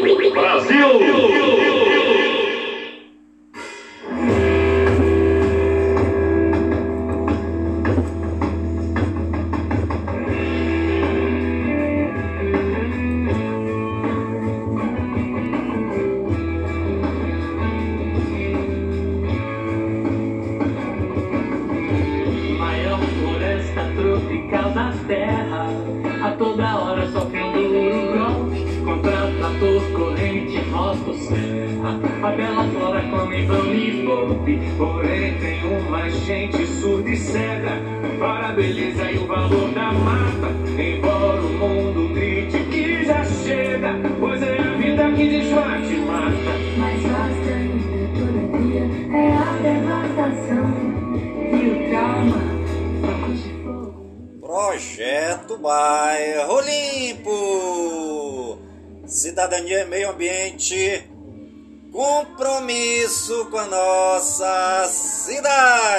Brasil!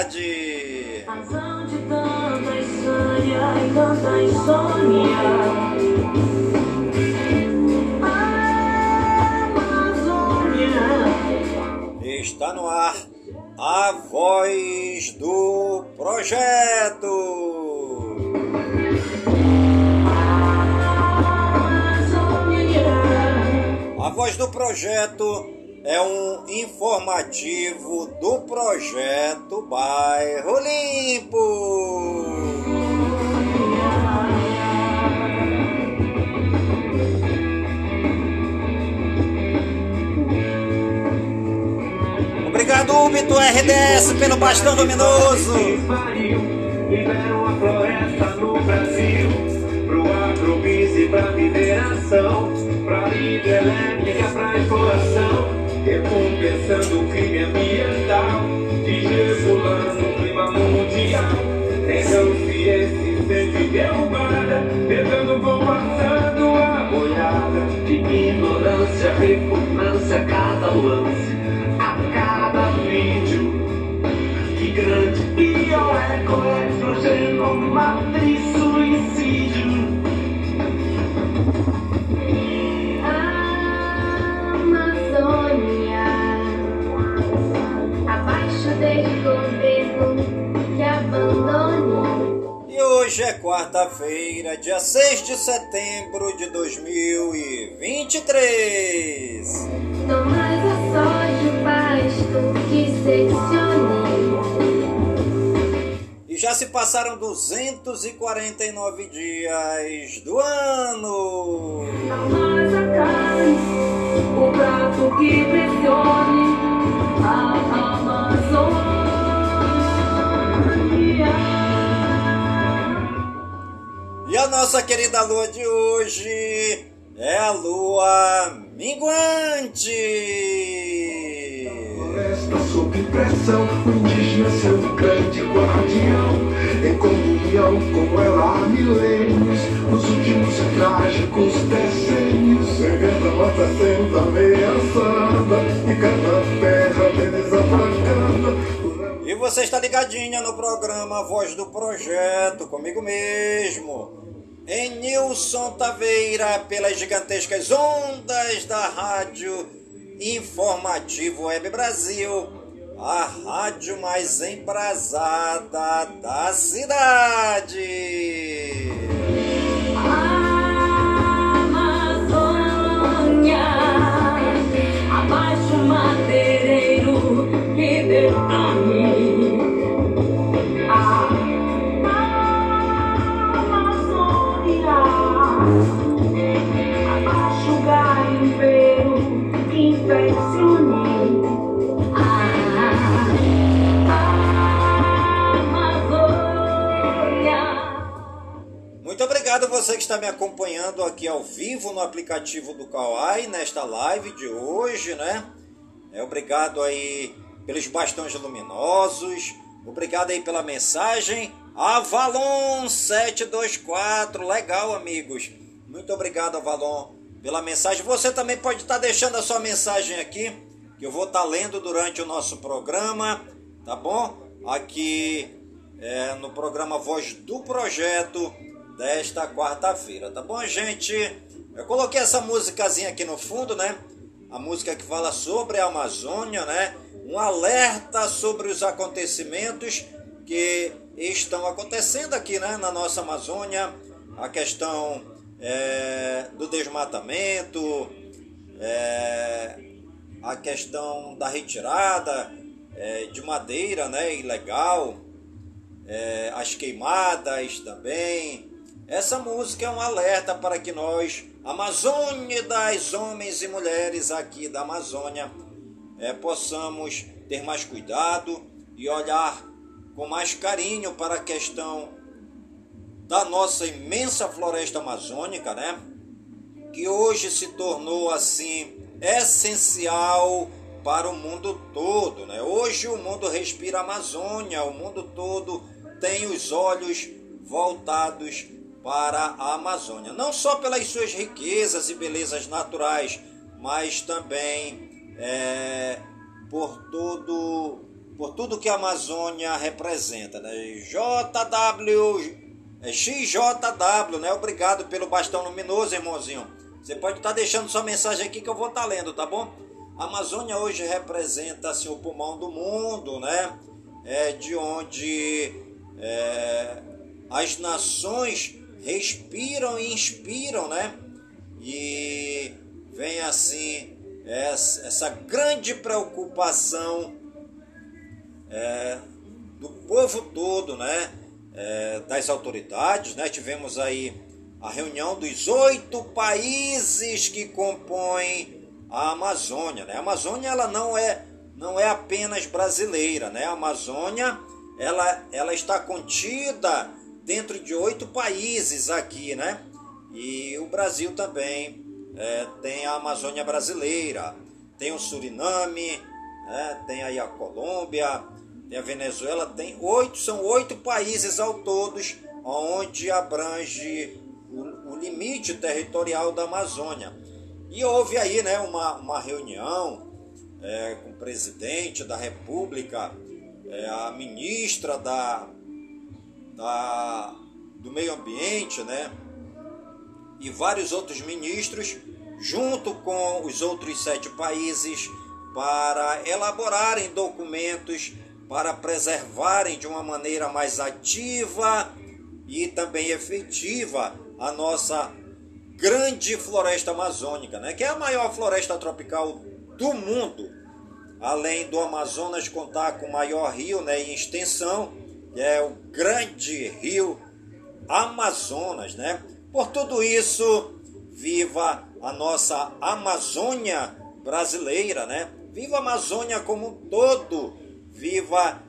tarde. De tanta e tanta insônia. Está no ar a voz do projeto. A voz do projeto bastão luminoso. Liberam a floresta no Brasil, pro agrobusiness, pra mineração, pra hidrelétrica, pra exploração, recompensando o crime ambiental, desregulando o clima mundial. Tem esse incêndio derrubada, pegando vão passando a boiada, ignorância, repugnância, cada lance. matriz suicídio. E hoje é quarta-feira, dia 6 de setembro de 2023. Não mais é só de pasto que seccione já se passaram 249 dias do ano. mais a carne, o prato que pressione E a nossa querida lua de hoje é a lua minguante floresta sob pressão, o indígena seu grande guardião, em comunhão com ela há milênios, nos últimos trágicos decênios, vivendo a mata sendo ameaçada, e cada terra desabracada. E você está ligadinha no programa Voz do Projeto, comigo mesmo. Em Nilson Taveira, pelas gigantescas ondas da rádio Informativo Web Brasil, a rádio mais embrasada da cidade. Obrigado você que está me acompanhando aqui ao vivo no aplicativo do Kawai nesta live de hoje, né? É, obrigado aí pelos bastões luminosos, obrigado aí pela mensagem. Avalon 724, legal amigos. Muito obrigado Avalon pela mensagem. Você também pode estar deixando a sua mensagem aqui, que eu vou estar lendo durante o nosso programa, tá bom? Aqui é, no programa Voz do Projeto desta quarta-feira, tá bom, gente? Eu coloquei essa músicazinha aqui no fundo, né? A música que fala sobre a Amazônia, né? Um alerta sobre os acontecimentos que estão acontecendo aqui, né? Na nossa Amazônia, a questão é, do desmatamento, é, a questão da retirada é, de madeira, né? Ilegal, é, as queimadas também. Essa música é um alerta para que nós, amazônidas, homens e mulheres aqui da Amazônia, é, possamos ter mais cuidado e olhar com mais carinho para a questão da nossa imensa floresta amazônica, né? Que hoje se tornou assim essencial para o mundo todo, né? Hoje o mundo respira Amazônia, o mundo todo tem os olhos voltados para a Amazônia, não só pelas suas riquezas e belezas naturais, mas também é, por tudo por tudo que a Amazônia representa, né? JW é XJW, né? Obrigado pelo bastão luminoso, irmãozinho. Você pode estar tá deixando sua mensagem aqui que eu vou estar tá lendo, tá bom? A Amazônia hoje representa assim, o pulmão do mundo, né? É de onde é, as nações respiram e inspiram, né? E vem assim essa, grande preocupação é, do povo todo, né? É, das autoridades, né? Tivemos aí a reunião dos oito países que compõem a Amazônia, né? A Amazônia ela não é não é apenas brasileira, né? A Amazônia ela, ela está contida dentro de oito países aqui, né? E o Brasil também é, tem a Amazônia brasileira, tem o Suriname, né? tem aí a Colômbia, tem a Venezuela, tem oito, são oito países ao todos onde abrange o, o limite territorial da Amazônia. E houve aí né, uma, uma reunião é, com o presidente da República, é, a ministra da, da, do meio ambiente, né? E vários outros ministros, junto com os outros sete países, para elaborarem documentos para preservarem de uma maneira mais ativa e também efetiva a nossa grande floresta amazônica, né? que é a maior floresta tropical do mundo. Além do Amazonas contar com o maior rio né, em extensão, é o grande rio Amazonas, né? Por tudo isso, viva a nossa Amazônia brasileira, né? Viva a Amazônia como um todo, viva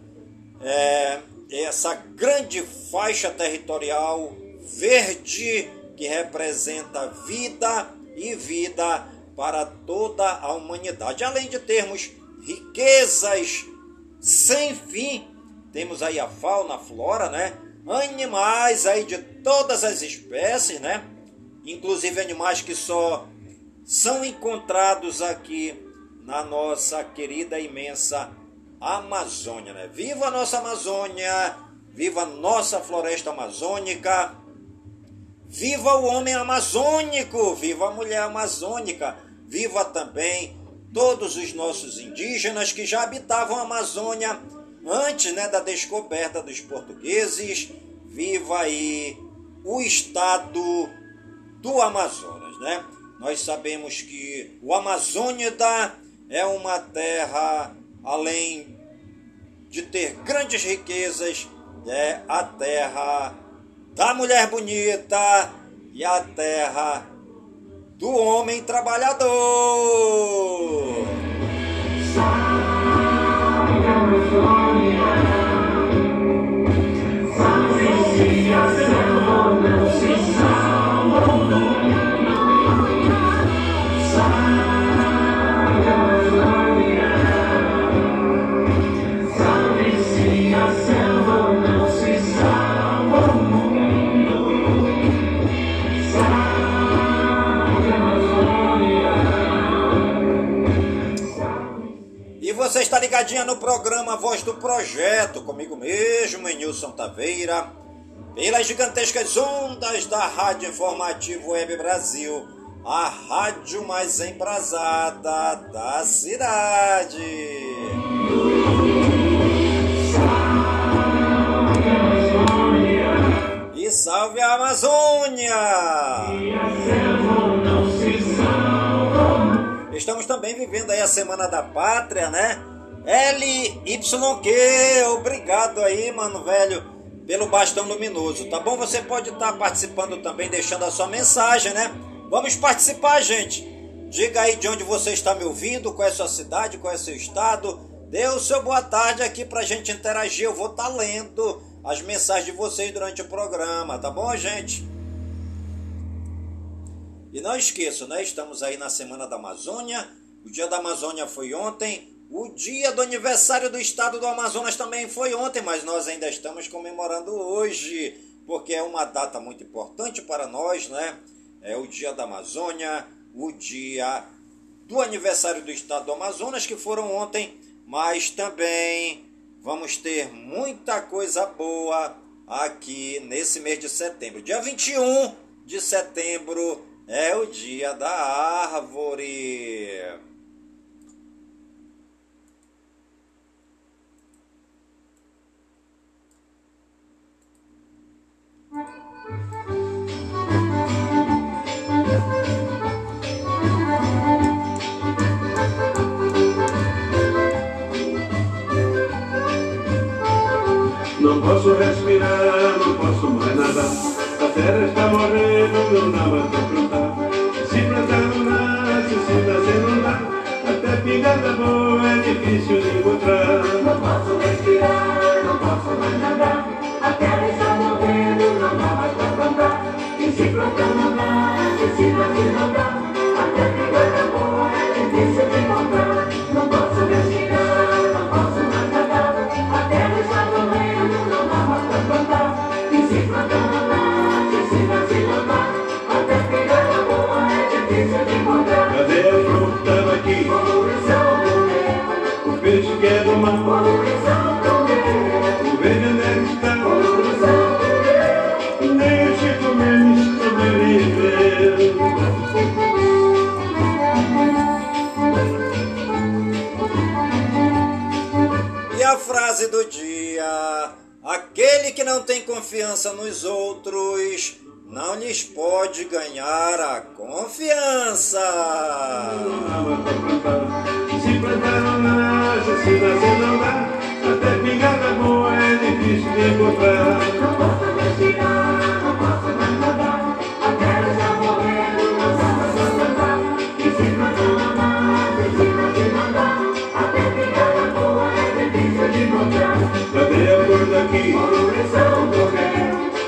é, essa grande faixa territorial verde que representa vida e vida para toda a humanidade. Além de termos riquezas sem fim temos aí a fauna, a flora, né? Animais aí de todas as espécies, né? Inclusive animais que só são encontrados aqui na nossa querida imensa Amazônia, né? Viva a nossa Amazônia! Viva a nossa floresta amazônica! Viva o homem amazônico! Viva a mulher amazônica! Viva também todos os nossos indígenas que já habitavam a Amazônia antes né, da descoberta dos portugueses, viva aí o estado do Amazonas, né? Nós sabemos que o Amazônida é uma terra, além de ter grandes riquezas, é a terra da mulher bonita e a terra do homem trabalhador. Está ligadinha no programa Voz do Projeto, comigo mesmo, Nilson Taveira, pelas gigantescas ondas da Rádio Informativo Web Brasil, a rádio mais embrasada da cidade. E salve a Amazônia! Estamos também vivendo aí a Semana da Pátria, né? LYQ, obrigado aí, mano velho, pelo bastão luminoso, tá bom? Você pode estar tá participando também, deixando a sua mensagem, né? Vamos participar, gente. Diga aí de onde você está me ouvindo, qual é a sua cidade, qual é o seu estado. Dê o seu boa tarde aqui pra gente interagir. Eu vou estar tá lendo as mensagens de vocês durante o programa, tá bom, gente? E não esqueça, né? Estamos aí na Semana da Amazônia. O Dia da Amazônia foi ontem. O dia do aniversário do estado do Amazonas também foi ontem, mas nós ainda estamos comemorando hoje, porque é uma data muito importante para nós, né? É o dia da Amazônia, o dia do aniversário do estado do Amazonas, que foram ontem, mas também vamos ter muita coisa boa aqui nesse mês de setembro. Dia 21 de setembro é o dia da árvore. Mais pra plantar. Se plantar não nasce, se nascer não dá. Até pingada boa é difícil de encontrar.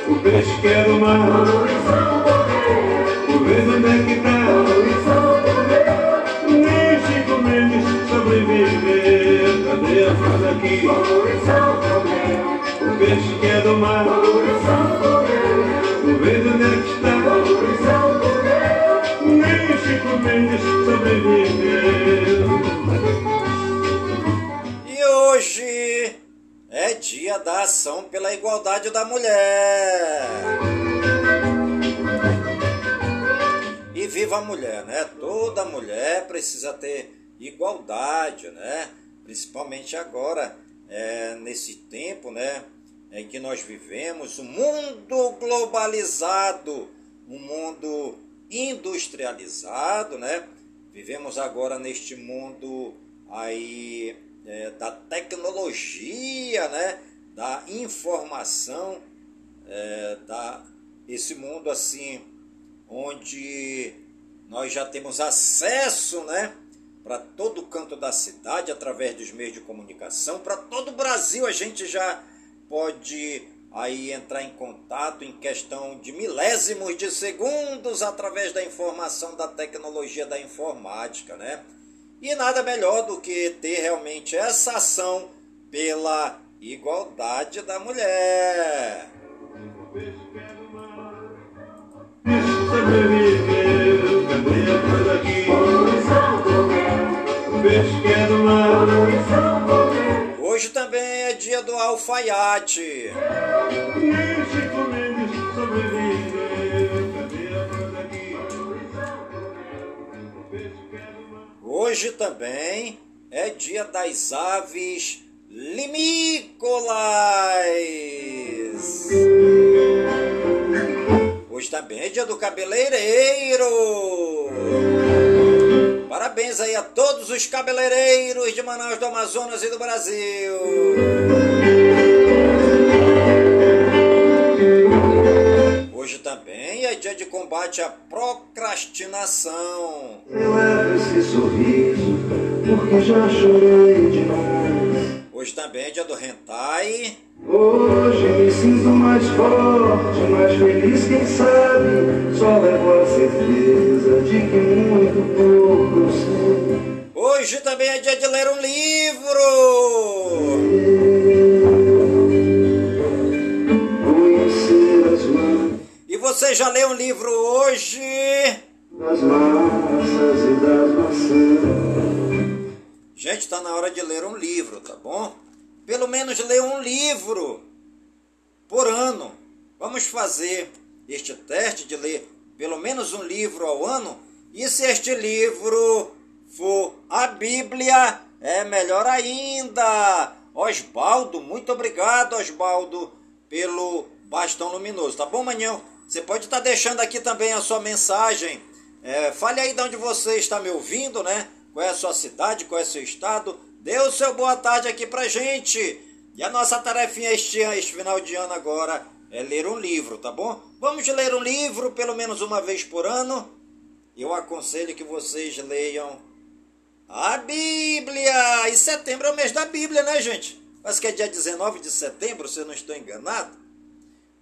O peixe que é do mar. O verde onde é que meio, Nem Chico Mendes sobreviveu. Cadê a do meio. O peixe que é do mar. Igualdade da mulher. E viva a mulher, né? Toda mulher precisa ter igualdade, né? Principalmente agora, é, nesse tempo, né? Em que nós vivemos, um mundo globalizado, um mundo industrializado, né? Vivemos agora neste mundo aí é, da tecnologia, né? Da informação, é, da esse mundo assim onde nós já temos acesso, né? Para todo canto da cidade através dos meios de comunicação, para todo o Brasil a gente já pode aí entrar em contato em questão de milésimos de segundos através da informação da tecnologia da informática, né? E nada melhor do que ter realmente essa ação pela igualdade da mulher. Hoje também é dia do alfaiate. Hoje também é dia das aves limícolas. Hoje também é dia do cabeleireiro. Parabéns aí a todos os cabeleireiros de Manaus, do Amazonas e do Brasil. Hoje também é dia de combate à procrastinação. Eu levo esse sorriso porque já chorei demais. Hoje também é dia do hentai. Hoje me sinto mais forte, mais feliz, quem sabe. Só levo a certeza de que muito pouco sei. Hoje também é dia de ler um livro. Conhecer as mãos E você já leu um livro hoje? das massas e das maçãs. Gente, está na hora de ler um livro, tá bom? Pelo menos ler um livro por ano. Vamos fazer este teste de ler pelo menos um livro ao ano. E se este livro for a Bíblia, é melhor ainda. Osbaldo, muito obrigado, Osbaldo, pelo bastão luminoso, tá bom, Manhão? Você pode estar deixando aqui também a sua mensagem. É, fale aí de onde você está me ouvindo, né? Qual é a sua cidade, qual é o seu estado. Dê o seu boa tarde aqui pra gente. E a nossa tarefinha este, este final de ano agora é ler um livro, tá bom? Vamos ler um livro pelo menos uma vez por ano. Eu aconselho que vocês leiam a Bíblia! E setembro é o mês da Bíblia, né, gente? Parece que é dia 19 de setembro, se eu não estou enganado.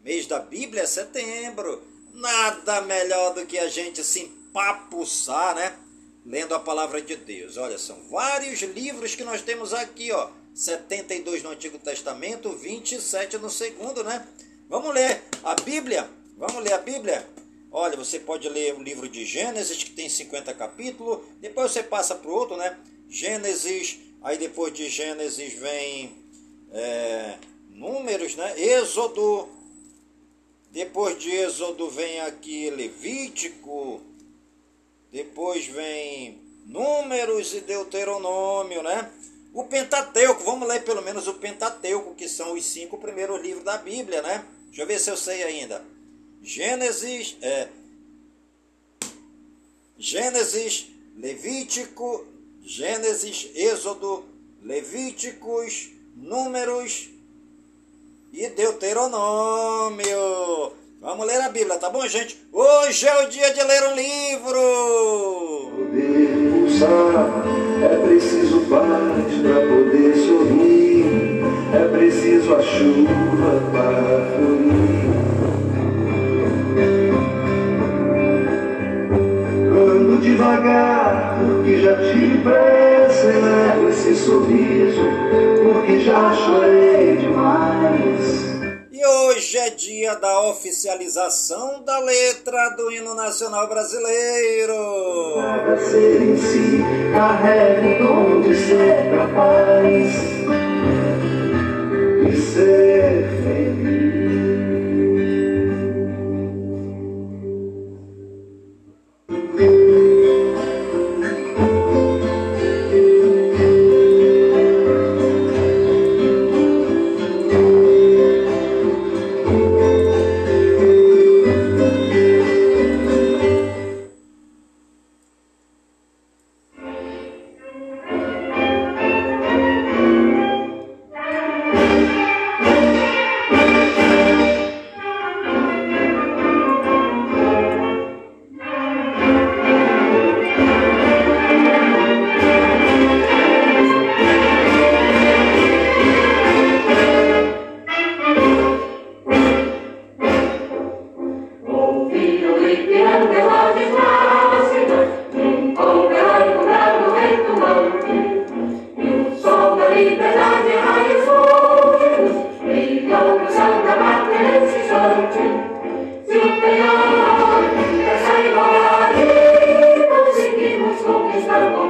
Mês da Bíblia é setembro. Nada melhor do que a gente se empapuçar, né? Lendo a palavra de Deus. Olha, são vários livros que nós temos aqui, ó. 72 no Antigo Testamento, 27 no Segundo, né? Vamos ler a Bíblia? Vamos ler a Bíblia? Olha, você pode ler o livro de Gênesis, que tem 50 capítulos. Depois você passa para o outro, né? Gênesis, aí depois de Gênesis vem é, Números, né? Êxodo. Depois de Êxodo vem aqui Levítico. Depois vem Números e Deuteronômio, né? O Pentateuco, vamos ler pelo menos o Pentateuco, que são os cinco primeiros livros da Bíblia, né? Deixa eu ver se eu sei ainda. Gênesis, é, Gênesis, Levítico, Gênesis, Êxodo, Levíticos, Números e Deuteronômio. Vamos ler a Bíblia, tá bom, gente? Hoje é o dia de ler um livro. Poder pulsar, é preciso paz para poder sorrir. É preciso a chuva para florir. Ando devagar, porque já tive pressa e levo esse sorriso, porque já chorei demais. Hoje é dia da oficialização da letra do hino nacional brasileiro. Ser em si, dom de ser capaz ser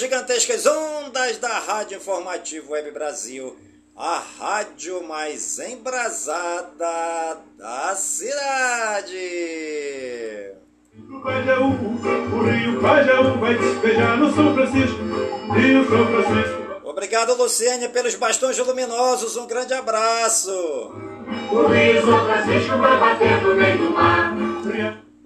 gigantescas ondas da Rádio Informativo Web Brasil, a rádio mais embrasada da cidade. O Pajaú, o rio Pajaú vai despejar no São Francisco, Rio São Francisco. Obrigado, Luciane, pelos bastões luminosos. Um grande abraço. O Rio São Francisco vai bater no meio do mar.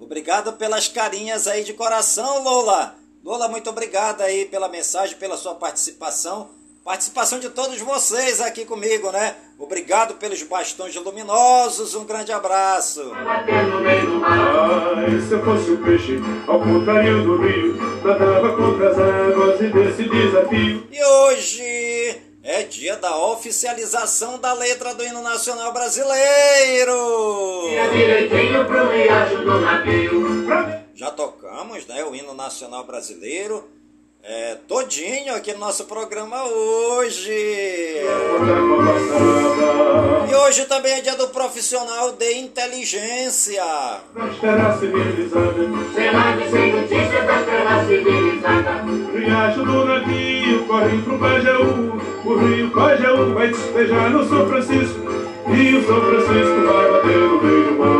Obrigado pelas carinhas aí de coração, Lola. Lola, muito obrigado aí pela mensagem, pela sua participação. Participação de todos vocês aqui comigo, né? Obrigado pelos bastões luminosos. Um grande abraço. Bater no meio do mar. Ai, se eu fosse o peixe, ao contrário do rio, nadava contra as águas e desse desafio. E hoje é dia da oficialização da letra do hino nacional brasileiro. Tira direitinho pro riacho do navio. Já tocamos, né, o hino nacional brasileiro, é, todinho aqui no nosso programa hoje. E hoje também é dia do profissional de inteligência. nas terras civilizadas, Cidade sem notícia da terra civilizada. riacho do navio corre pro Pajaú, o rio Pajaú vai despejar no São Francisco, e o São Francisco vai bater no meio do mar.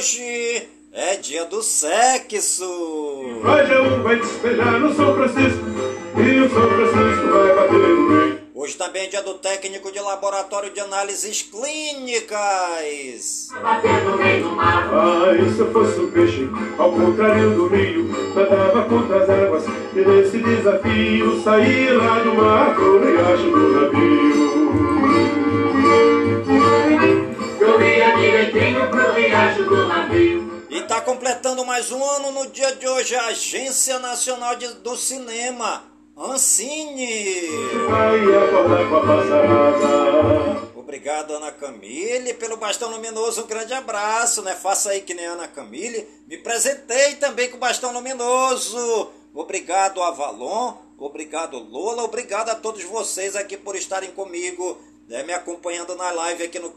Hoje é dia do sexo. No e no. Hoje também é dia do técnico de laboratório de análises clínicas. Vai bater no meio do mar. Ai, se eu fosse um peixe, ao contrário do rio, nadava contra as águas, e nesse desafio sair lá do mar pro riacho do navio. Eu ia direitinho pro riacho do navio. E tá completando mais um ano no dia de hoje a Agência Nacional de- do Cinema, Ancine. Passarada. Obrigado, Ana Camille, pelo bastão luminoso. Um grande abraço, né? Faça aí que nem Ana Camille. Me presentei também com o bastão luminoso. Obrigado, Avalon. Obrigado, Lola. Obrigado a todos vocês aqui por estarem comigo, né? me acompanhando na live aqui no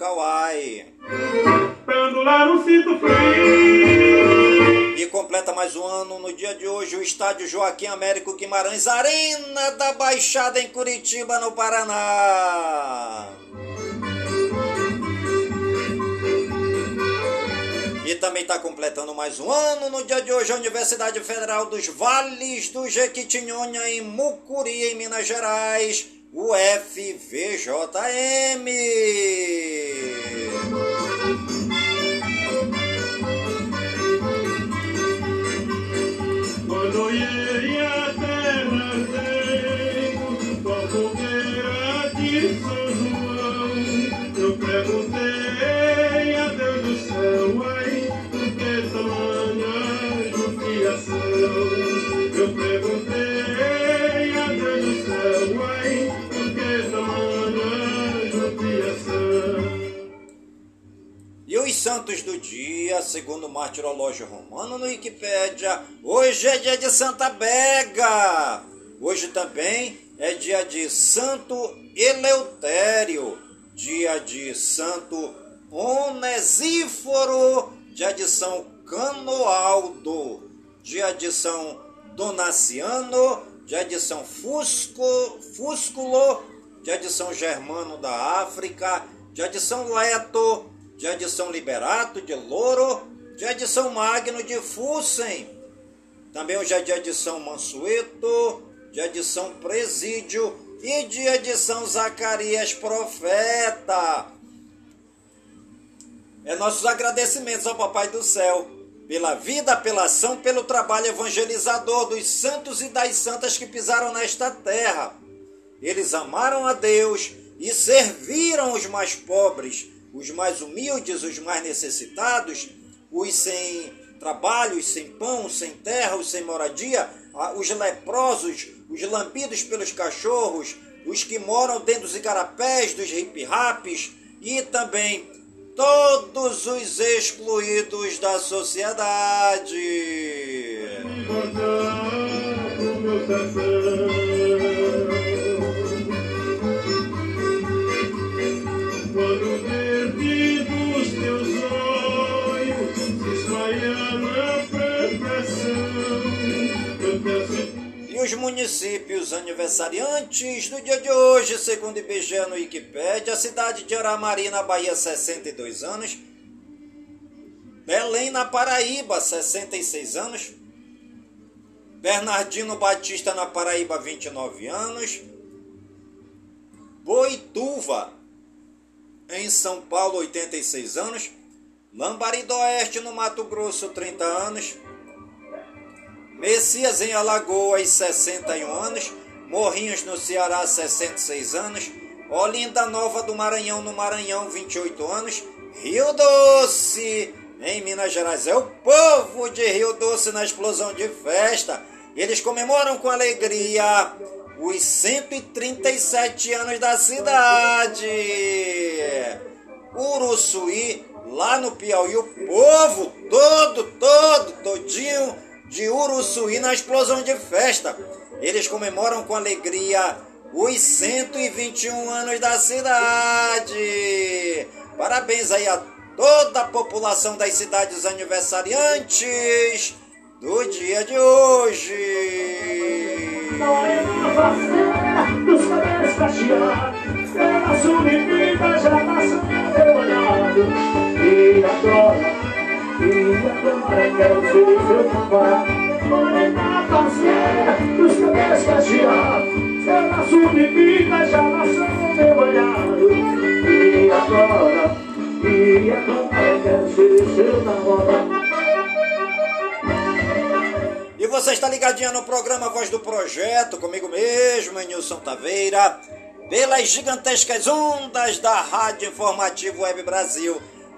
frio. E completa mais um ano no dia de hoje o estádio Joaquim Américo Guimarães, Arena da Baixada em Curitiba, no Paraná. E também está completando mais um ano no dia de hoje a Universidade Federal dos Vales do Jequitinhonha, em Mucuri, em Minas Gerais, o FVJM. Quando santos do dia, segundo o martirológio romano no Wikipédia, hoje é dia de Santa Bega. Hoje também é dia de Santo Eleutério, dia de Santo Onesíforo, dia de São Canoaldo, dia de São Donaciano, dia de São Fusco, Fúsculo, dia de São Germano da África, dia de São Leto, dia de São Liberato de Louro, dia de São Magno de Fussen, também é dia de São Mansueto, dia de São Presídio e dia de São Zacarias Profeta. É nossos agradecimentos ao Papai do Céu pela vida, pela ação, pelo trabalho evangelizador dos santos e das santas que pisaram nesta terra. Eles amaram a Deus e serviram os mais pobres, os mais humildes, os mais necessitados, os sem trabalho, os sem pão, sem terra, os sem moradia, os leprosos, os lambidos pelos cachorros, os que moram dentro dos igarapés, dos hip-raps e também todos os excluídos da sociedade. Os municípios aniversariantes do dia de hoje, segundo IBGE no Wikipédia, a cidade de Aramari, na Bahia, 62 anos. Belém, na Paraíba, 66 anos. Bernardino Batista, na Paraíba, 29 anos. Boituva, em São Paulo, 86 anos. Lambari do Oeste, no Mato Grosso, 30 anos. Messias em Alagoas, 61 anos. Morrinhos no Ceará, 66 anos. Olinda Nova do Maranhão, no Maranhão, 28 anos. Rio Doce, em Minas Gerais. É o povo de Rio Doce na explosão de festa. Eles comemoram com alegria os 137 anos da cidade. Uruçuí, lá no Piauí, o povo todo, todo, todinho de Uruçuí na explosão de festa. Eles comemoram com alegria os 121 anos da cidade. Parabéns aí a toda a população das cidades aniversariantes do dia de hoje. E agora, e você está ligadinha no programa Voz do Projeto, comigo mesmo, Nilson Taveira, pelas gigantescas ondas da Rádio Informativo Web Brasil,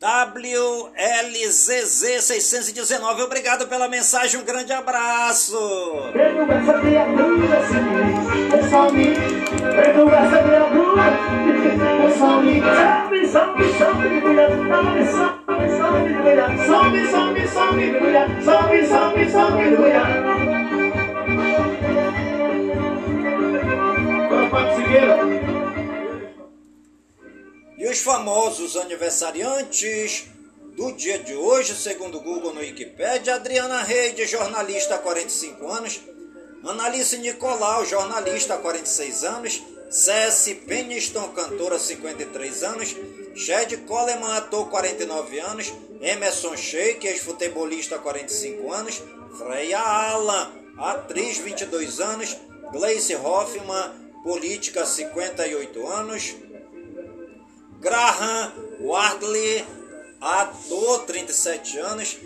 WLZZ 619, obrigado pela mensagem, um grande abraço. E os famosos aniversariantes do dia de hoje, segundo o Google no Wikipedia, Adriana Reide, jornalista há 45 anos, Analice Nicolau, jornalista há 46 anos, Cessi Peniston, cantora 53 anos, Shed Coleman, ator 49 anos, Emerson Sheik, ex-futebolista 45 anos, Freya Alan, atriz 22 anos, Gleice Hoffman, política 58 anos, Graham Wardley, ator, 37 anos.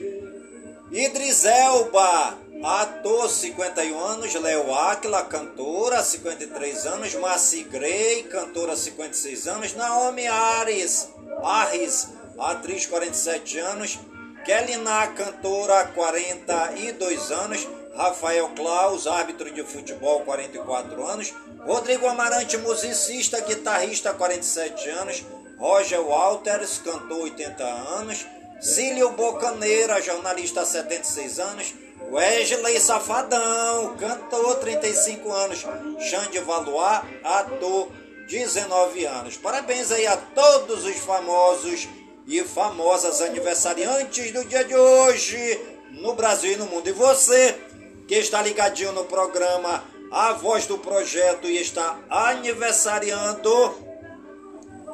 Idris Elba, ator, 51 anos. Leo Aquila, cantora, 53 anos. Maci Gray, cantora, 56 anos. Naomi Ares, Arris, atriz, 47 anos. Kelly Na, cantora, 42 anos. Rafael Klaus, árbitro de futebol, 44 anos. Rodrigo Amarante, musicista, guitarrista, 47 anos. Roger Walters, cantor, 80 anos. Cílio Bocaneira, jornalista, 76 anos. Wesley Safadão, cantor, 35 anos. Xande Valois, ator, 19 anos. Parabéns aí a todos os famosos e famosas aniversariantes do dia de hoje no Brasil e no mundo. E você que está ligadinho no programa A Voz do Projeto e está aniversariando.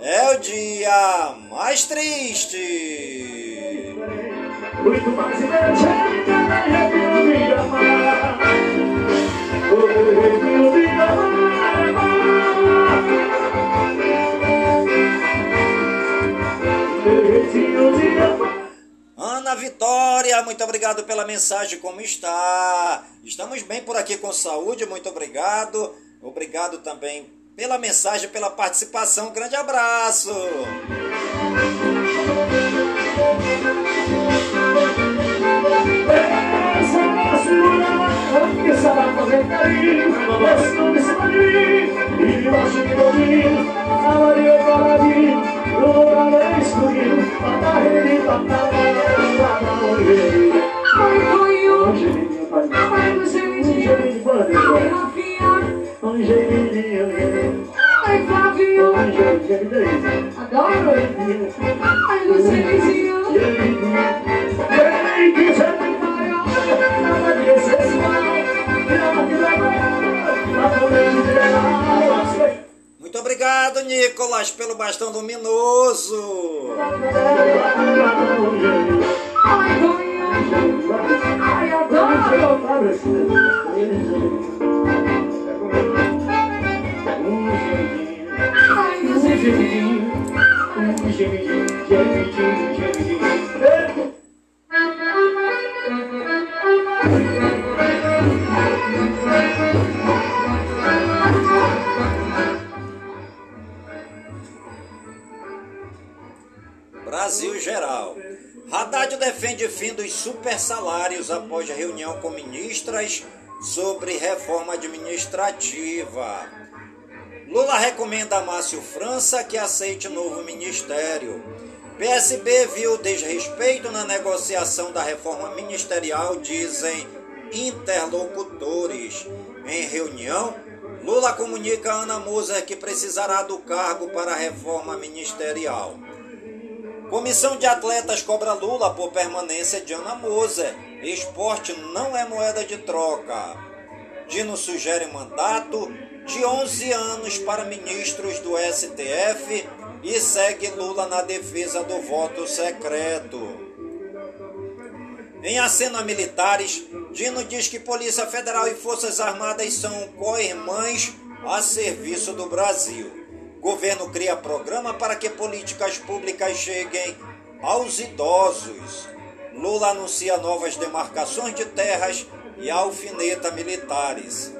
é o dia mais triste. Muito mais inocente. O. Ana Vitória, muito obrigado pela mensagem, como está? Estamos bem por aqui com saúde, muito obrigado. Obrigado também pela mensagem, pela participação. Grande abraço! Essa é a a a. Ai, me dá isso. Adoro. Ai, nada de excepcional, nada de legal, nada de legal. Muito obrigado, Nicolas, pelo bastão luminoso. Ai, Goiânia. Ai, adoro. Brasil geral. Haddad defende fim dos super salários após reunião com ministras sobre reforma administrativa. Lula recomenda a Márcio França que aceite novo ministério. PSB viu desrespeito na negociação da reforma ministerial, dizem interlocutores. Em reunião, Lula comunica a Ana Moser que precisará do cargo para a reforma ministerial. Comissão de atletas cobra Lula por permanência de Ana Moser. Esporte não é moeda de troca. Dino sugere mandato de 11 anos para ministros do STF e segue Lula na defesa do voto secreto. Em aceno a militares, Dino diz que Polícia Federal e Forças Armadas são co-irmãs a serviço do Brasil. Governo cria programa para que políticas públicas cheguem aos idosos. Lula anuncia novas demarcações de terras e alfineta militares.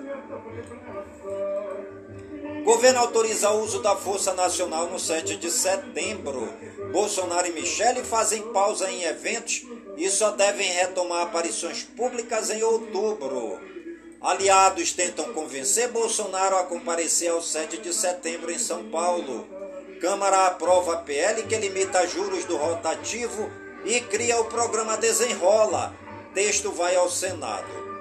Governo autoriza o uso da Força Nacional no 7 de setembro. Bolsonaro e Michele fazem pausa em eventos e só devem retomar aparições públicas em outubro. Aliados tentam convencer Bolsonaro a comparecer ao 7 de setembro em São Paulo. Câmara aprova a PL que limita juros do rotativo e cria o programa Desenrola. Texto vai ao Senado.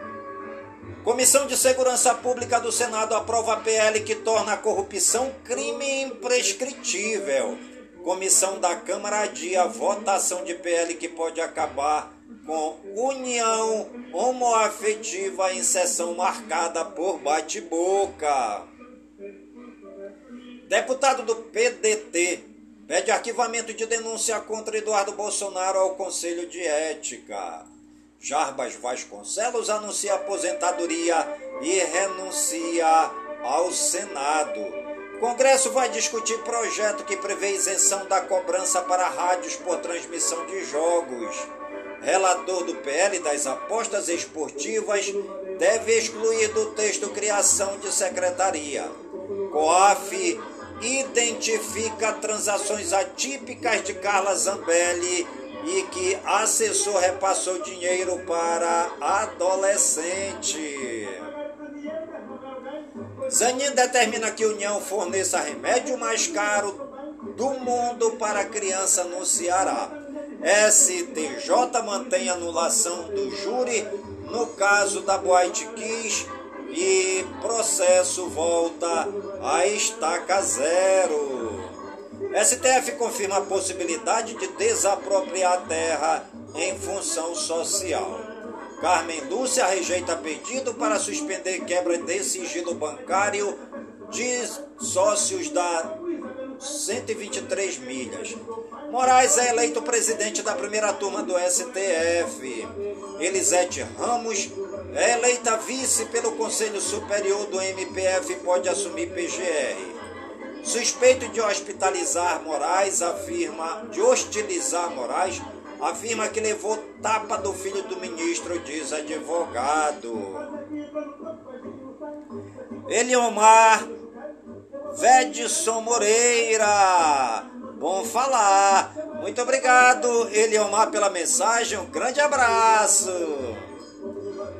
Comissão de Segurança Pública do Senado aprova PL que torna a corrupção crime imprescritível. Comissão da Câmara adia votação de PL que pode acabar com união homoafetiva em sessão marcada por bate-boca. Deputado do PDT pede arquivamento de denúncia contra Eduardo Bolsonaro ao Conselho de Ética. Jarbas Vasconcelos anuncia aposentadoria e renuncia ao Senado. Congresso vai discutir projeto que prevê isenção da cobrança para rádios por transmissão de jogos. Relator do PL das apostas esportivas deve excluir do texto criação de secretaria. COAF identifica transações atípicas de Carla Zambelli e que assessor repassou dinheiro para adolescente. Zanin determina que União forneça remédio mais caro do mundo para criança no Ceará. STJ mantém anulação do júri no caso da Boate Kiss e processo volta a estaca zero. STF confirma a possibilidade de desapropriar terra em função social. Carmen Lúcia rejeita pedido para suspender quebra de sigilo bancário de sócios da 123 milhas. Moraes é eleito presidente da primeira turma do STF. Elisete Ramos é eleita vice pelo Conselho Superior do MPF e pode assumir PGR. Suspeito de hospitalizar Moraes afirma, de hostilizar Moraes, afirma que levou tapa do filho do ministro, diz advogado. Eliomar Vedson Moreira. Bom falar. Muito obrigado, Eliomar, pela mensagem. Um grande abraço.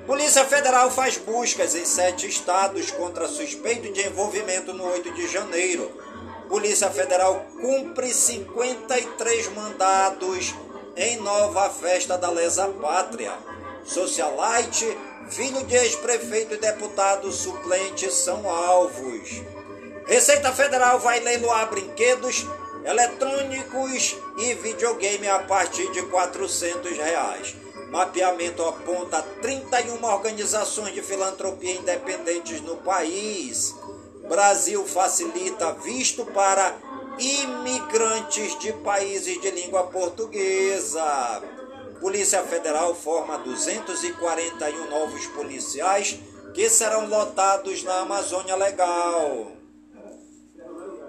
Polícia Federal faz buscas em sete estados contra suspeito de envolvimento no 8 de janeiro. Polícia Federal cumpre 53 mandados em nova festa da Lesa Pátria. Socialite, filho de ex-prefeito e deputado suplente são alvos. Receita Federal vai leiloar brinquedos eletrônicos e videogame a partir de 400 reais. Mapeamento aponta 31 organizações de filantropia independentes no país. Brasil facilita visto para imigrantes de países de língua portuguesa. Polícia Federal forma 241 novos policiais que serão lotados na Amazônia Legal.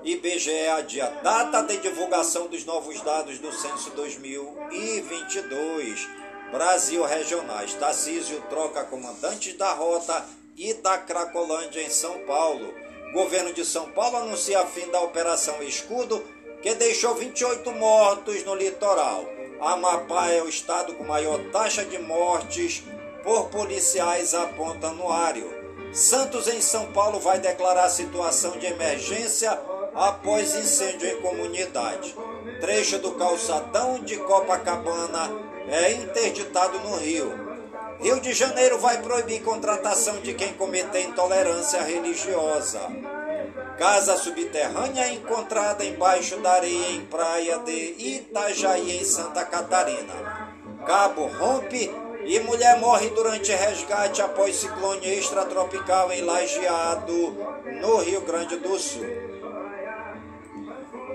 IBGE adia data de divulgação dos novos dados do censo 2022. Brasil Regionais. Tarcísio troca comandantes da rota e da Cracolândia em São Paulo. Governo de São Paulo anuncia fim da Operação Escudo, que deixou 28 mortos no litoral. Amapá é o estado com maior taxa de mortes por policiais, aponta anuário. Santos, em São Paulo, vai declarar situação de emergência após incêndio em comunidade. Trecho do calçadão de Copacabana é interditado no Rio. Rio de Janeiro vai proibir contratação de quem cometer intolerância religiosa. Casa subterrânea é encontrada embaixo da areia em praia de Itajaí, em Santa Catarina. Cabo rompe e mulher morre durante resgate após ciclone extratropical em Lajeado, no Rio Grande do Sul.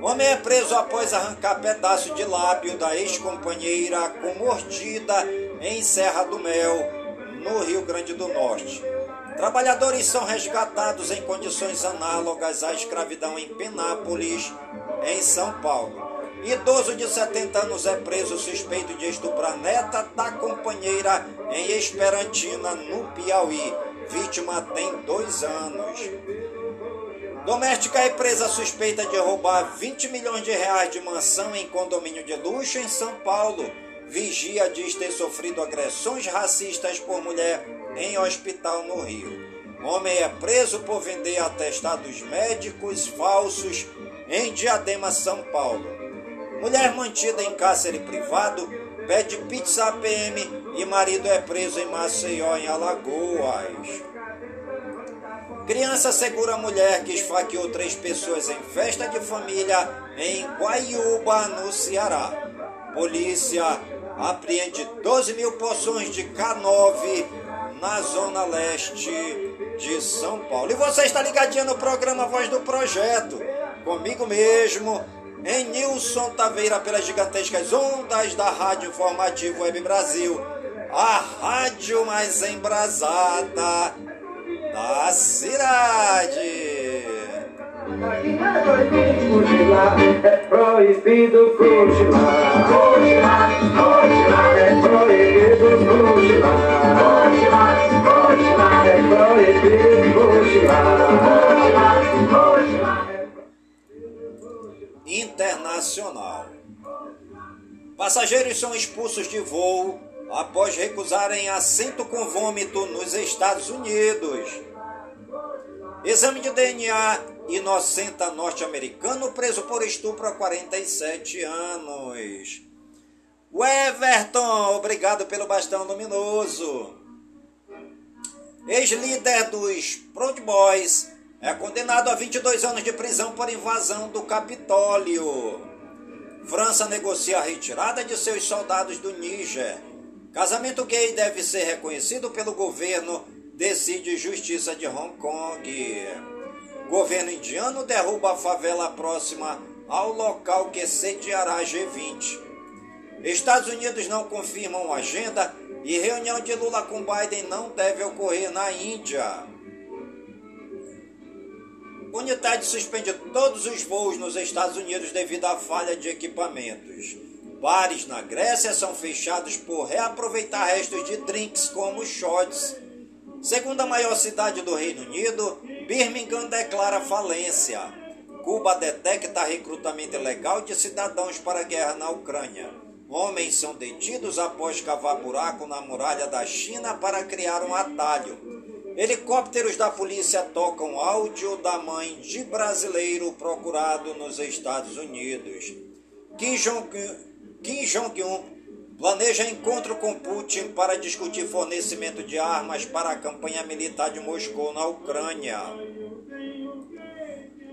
Homem é preso após arrancar pedaço de lábio da ex-companheira com mordida em Serra do Mel, no Rio Grande do Norte. Trabalhadores são resgatados em condições análogas à escravidão em Penápolis, em São Paulo. Idoso de 70 anos é preso suspeito de estuprar neta da companheira em Esperantina, no Piauí. Vítima tem dois anos. Doméstica é presa suspeita de roubar 20 milhões de reais de mansão em condomínio de luxo em São Paulo. Vigia diz ter sofrido agressões racistas por mulher em hospital no Rio. Homem é preso por vender atestados médicos falsos em Diadema, São Paulo. Mulher mantida em cárcere privado pede pizza à PM e marido é preso em Maceió, em Alagoas. Criança segura mulher que esfaqueou três pessoas em festa de família em Guaiúba, no Ceará. Polícia apreende 12 mil porções de K9 na zona leste de São Paulo. E você está ligadinho no programa Voz do Projeto, comigo mesmo, em Nilson Taveira, pelas gigantescas ondas da Rádio Informativo Web Brasil, a rádio mais embrasada da cidade. É proibido cochilar, é proibido cochilar, é proibido cochilar, é proibido. Internacional. Passageiros são expulsos de voo após recusarem assento com vômito nos Estados Unidos. Exame de DNA inocenta norte-americano preso por estupro há 47 anos. O Everton, obrigado pelo bastão luminoso. Ex-líder dos Proud Boys é condenado a 22 anos de prisão por invasão do Capitólio. França negocia a retirada de seus soldados do Níger. Casamento gay deve ser reconhecido pelo governo, decide Justiça de Hong Kong. Governo indiano derruba a favela próxima ao local que sediará G20. Estados Unidos não confirmam agenda e reunião de Lula com Biden não deve ocorrer na Índia. Unidade suspende todos os voos nos Estados Unidos devido à falha de equipamentos. Bares na Grécia são fechados por reaproveitar restos de drinks como shots. Segunda maior cidade do Reino Unido, Birmingham declara falência. Cuba detecta recrutamento ilegal de cidadãos para a guerra na Ucrânia. Homens são detidos após cavar buraco na muralha da China para criar um atalho. Helicópteros da polícia tocam áudio da mãe de brasileiro procurado nos Estados Unidos. Kim Jong-un Kim Jong-un planeja encontro com Putin para discutir fornecimento de armas para a campanha militar de Moscou na Ucrânia.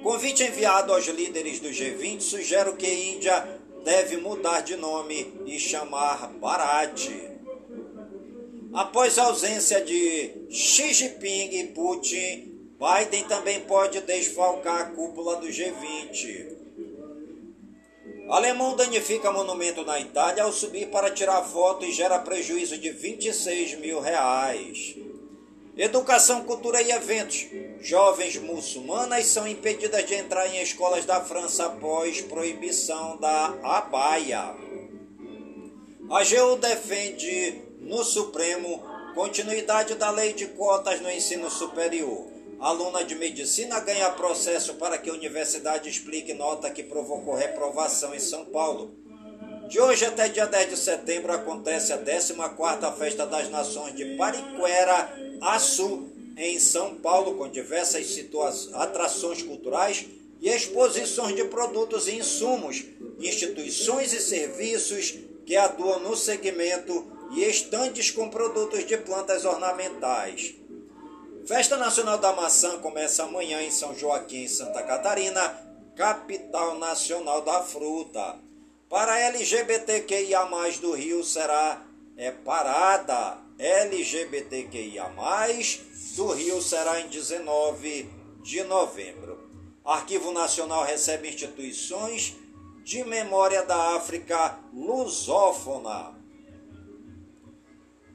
Convite enviado aos líderes do G20 sugere que a Índia deve mudar de nome e chamar Bharat. Após a ausência de Xi Jinping e Putin, Biden também pode desfalcar a cúpula do G20. Alemão danifica monumento na Itália ao subir para tirar foto e gera prejuízo de 26 mil reais. Educação, cultura e eventos. Jovens muçulmanas são impedidas de entrar em escolas da França após proibição da abaia. A AGU defende no Supremo continuidade da lei de cotas no ensino superior. Aluna de medicina ganha processo para que a universidade explique nota que provocou reprovação em São Paulo. De hoje até dia 10 de setembro acontece a 14ª Festa das Nações de Pariquera, Açu, em São Paulo, com diversas atrações culturais e exposições de produtos e insumos, instituições e serviços que atuam no segmento e estandes com produtos de plantas ornamentais. Festa Nacional da Maçã começa amanhã em São Joaquim, Santa Catarina, capital nacional da fruta. Para LGBTQIA+, do Rio será é parada. LGBTQIA+, do Rio será em 19 de novembro. Arquivo Nacional recebe instituições de memória da África lusófona.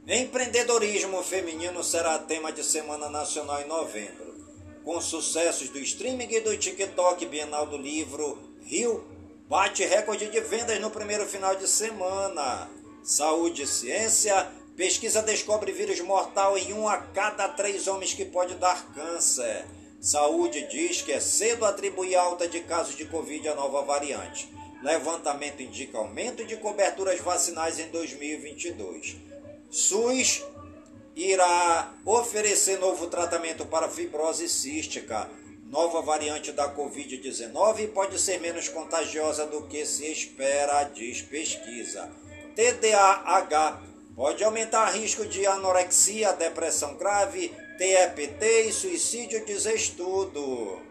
Empreendedorismo feminino será tema de Semana Nacional em novembro. Com sucessos do streaming e do TikTok, Bienal do Livro Rio bate recorde de vendas no primeiro final de semana. Saúde e ciência, pesquisa descobre vírus mortal em um a cada três homens que pode dar câncer. Saúde diz que é cedo atribuir alta de casos de Covid à nova variante. Levantamento indica aumento de coberturas vacinais em 2022. SUS irá oferecer novo tratamento para fibrose cística. Nova variante da Covid-19 pode ser menos contagiosa do que se espera, diz pesquisa. TDAH pode aumentar risco de anorexia, depressão grave, TEPT e suicídio, diz estudo.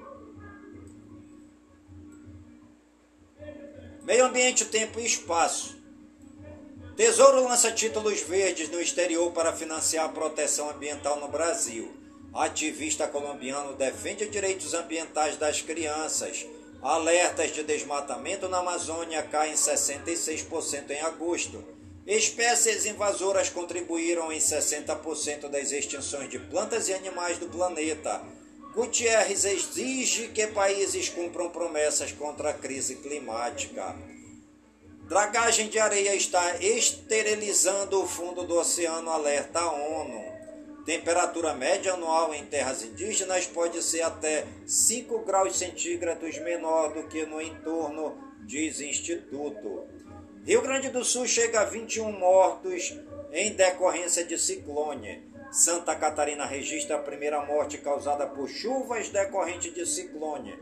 Meio ambiente, tempo e espaço. Tesouro lança títulos verdes no exterior para financiar a proteção ambiental no Brasil. Ativista colombiano defende direitos ambientais das crianças. Alertas de desmatamento na Amazônia caem 66% em agosto. Espécies invasoras contribuíram em 60% das extinções de plantas e animais do planeta. Gutierrez exige que países cumpram promessas contra a crise climática. Dragagem de areia está esterilizando o fundo do oceano, alerta a ONU. Temperatura média anual em terras indígenas pode ser até 5 graus centígrados menor do que no entorno, diz Instituto. Rio Grande do Sul chega a 21 mortos em decorrência de ciclone. Santa Catarina registra a primeira morte causada por chuvas decorrente de ciclone.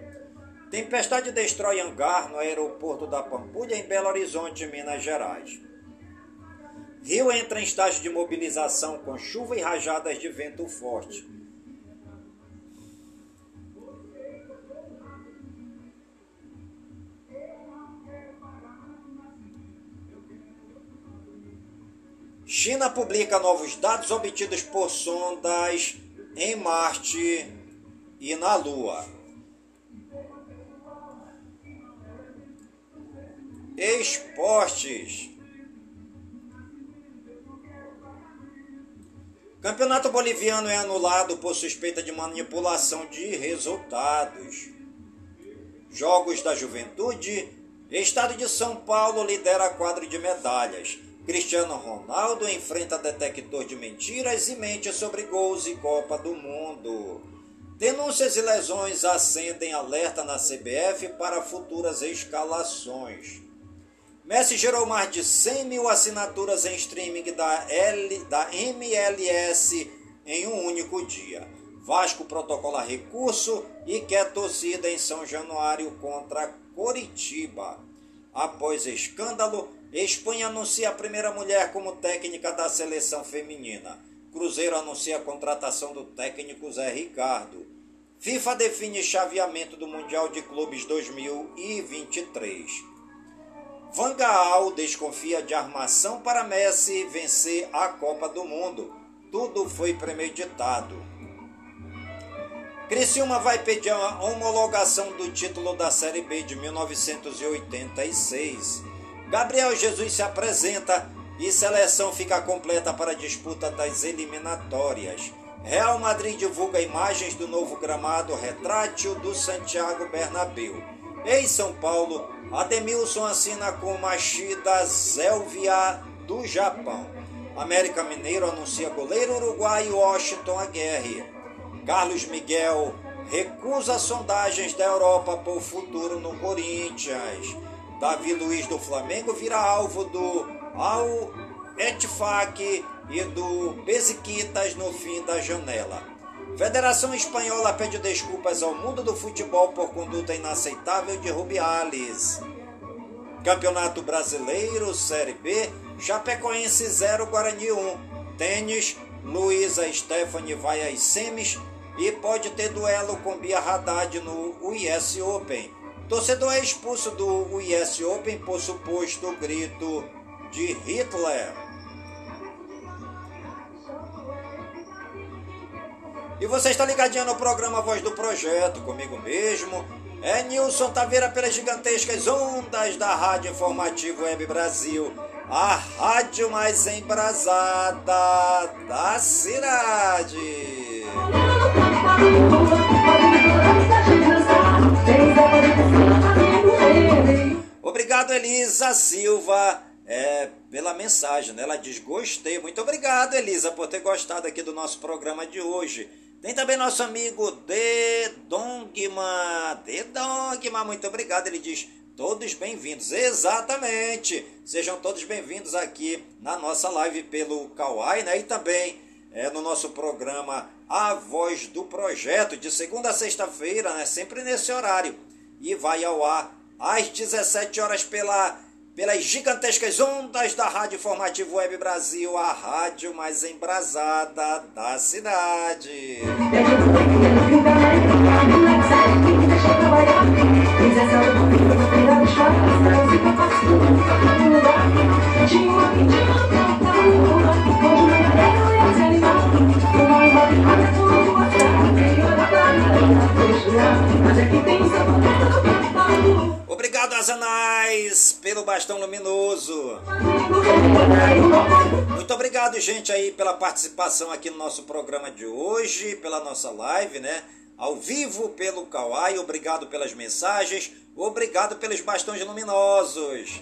Tempestade destrói hangar no aeroporto da Pampulha, em Belo Horizonte, Minas Gerais. Rio entra em estágio de mobilização com chuva e rajadas de vento forte. China publica novos dados obtidos por sondas em Marte e na Lua. Esportes. Campeonato boliviano é anulado por suspeita de manipulação de resultados. Jogos da Juventude. Estado de São Paulo lidera quadro de medalhas. Cristiano Ronaldo enfrenta detector de mentiras e mente sobre gols e Copa do Mundo. Denúncias e lesões acendem alerta na CBF para futuras escalações. Messi gerou mais de 100 mil assinaturas em streaming da, L, da MLS em um único dia. Vasco protocola recurso e quer torcida em São Januário contra Coritiba. Após escândalo, Espanha anuncia a primeira mulher como técnica da seleção feminina. Cruzeiro anuncia a contratação do técnico Zé Ricardo. FIFA define chaveamento do Mundial de Clubes 2023. Van Gaal desconfia de armação para Messi vencer a Copa do Mundo. Tudo foi premeditado. Criciúma vai pedir a homologação do título da Série B de 1986. Gabriel Jesus se apresenta e seleção fica completa para a disputa das eliminatórias. Real Madrid divulga imagens do novo gramado retrátil do Santiago Bernabéu. Em São Paulo, Ademilson assina com Machida Zelvia do Japão. América Mineiro anuncia goleiro uruguaio Washington Aguirre. Carlos Miguel recusa sondagens da Europa por futuro no Corinthians. Davi Luiz do Flamengo vira alvo do Al Etfac e do Besiktas no fim da janela. Federação Espanhola pede desculpas ao mundo do futebol por conduta inaceitável de Rubiales. Campeonato Brasileiro, Série B, Chapecoense 0, Guarani 1. Tênis, Luísa Stephanie vai às semis e pode ter duelo com Bia Haddad no US Open. Torcedor é expulso do US Open por suposto grito de Hitler. E você está ligadinho no programa Voz do Projeto, comigo mesmo. É Nilson Taveira pelas gigantescas ondas da Rádio Informativo Web Brasil, a rádio mais embrasada da cidade. Obrigado, Elisa Silva, é, pela mensagem. Né? Ela diz: Gostei. Muito obrigado, Elisa, por ter gostado aqui do nosso programa de hoje. Tem também nosso amigo De Dongma. De Dongma, muito obrigado. Ele diz: Todos bem-vindos. Exatamente. Sejam todos bem-vindos aqui na nossa live pelo Kawai, né? E também é, no nosso programa A Voz do Projeto, de segunda a sexta-feira, né? Sempre nesse horário. E vai ao ar às 17 horas pela, pelas gigantescas ondas da Rádio Informativo Web Brasil, a rádio mais embrasada da cidade. Mas tem Azanais, pelo bastão luminoso. Muito obrigado, gente, aí, pela participação aqui no nosso programa de hoje, pela nossa live, né? Ao vivo pelo Kawai. Obrigado pelas mensagens. Obrigado pelos bastões luminosos.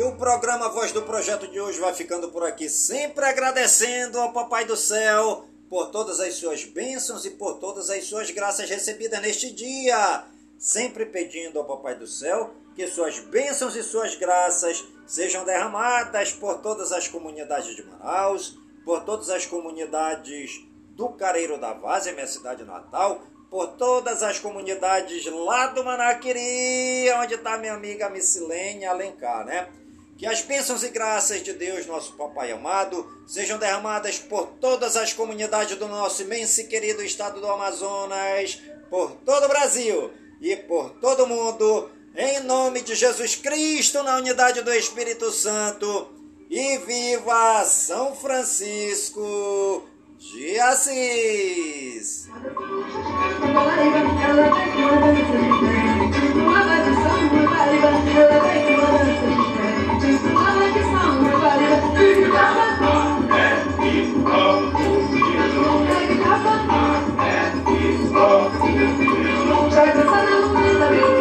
O programa Voz do Projeto de hoje vai ficando por aqui, sempre agradecendo ao Papai do Céu por todas as suas bênçãos e por todas as suas graças recebidas neste dia. Sempre pedindo ao Papai do Céu que suas bênçãos e suas graças sejam derramadas por todas as comunidades de Manaus, por todas as comunidades do Careiro da Várzea, minha cidade natal, por todas as comunidades lá do Manaquiri, onde está minha amiga Missilene Alencar, né? Que as bênçãos e graças de Deus, nosso Papai amado, sejam derramadas por todas as comunidades do nosso imenso e querido estado do Amazonas, por todo o Brasil e por todo o mundo, em nome de Jesus Cristo, na unidade do Espírito Santo. E viva São Francisco de Assis. Thank to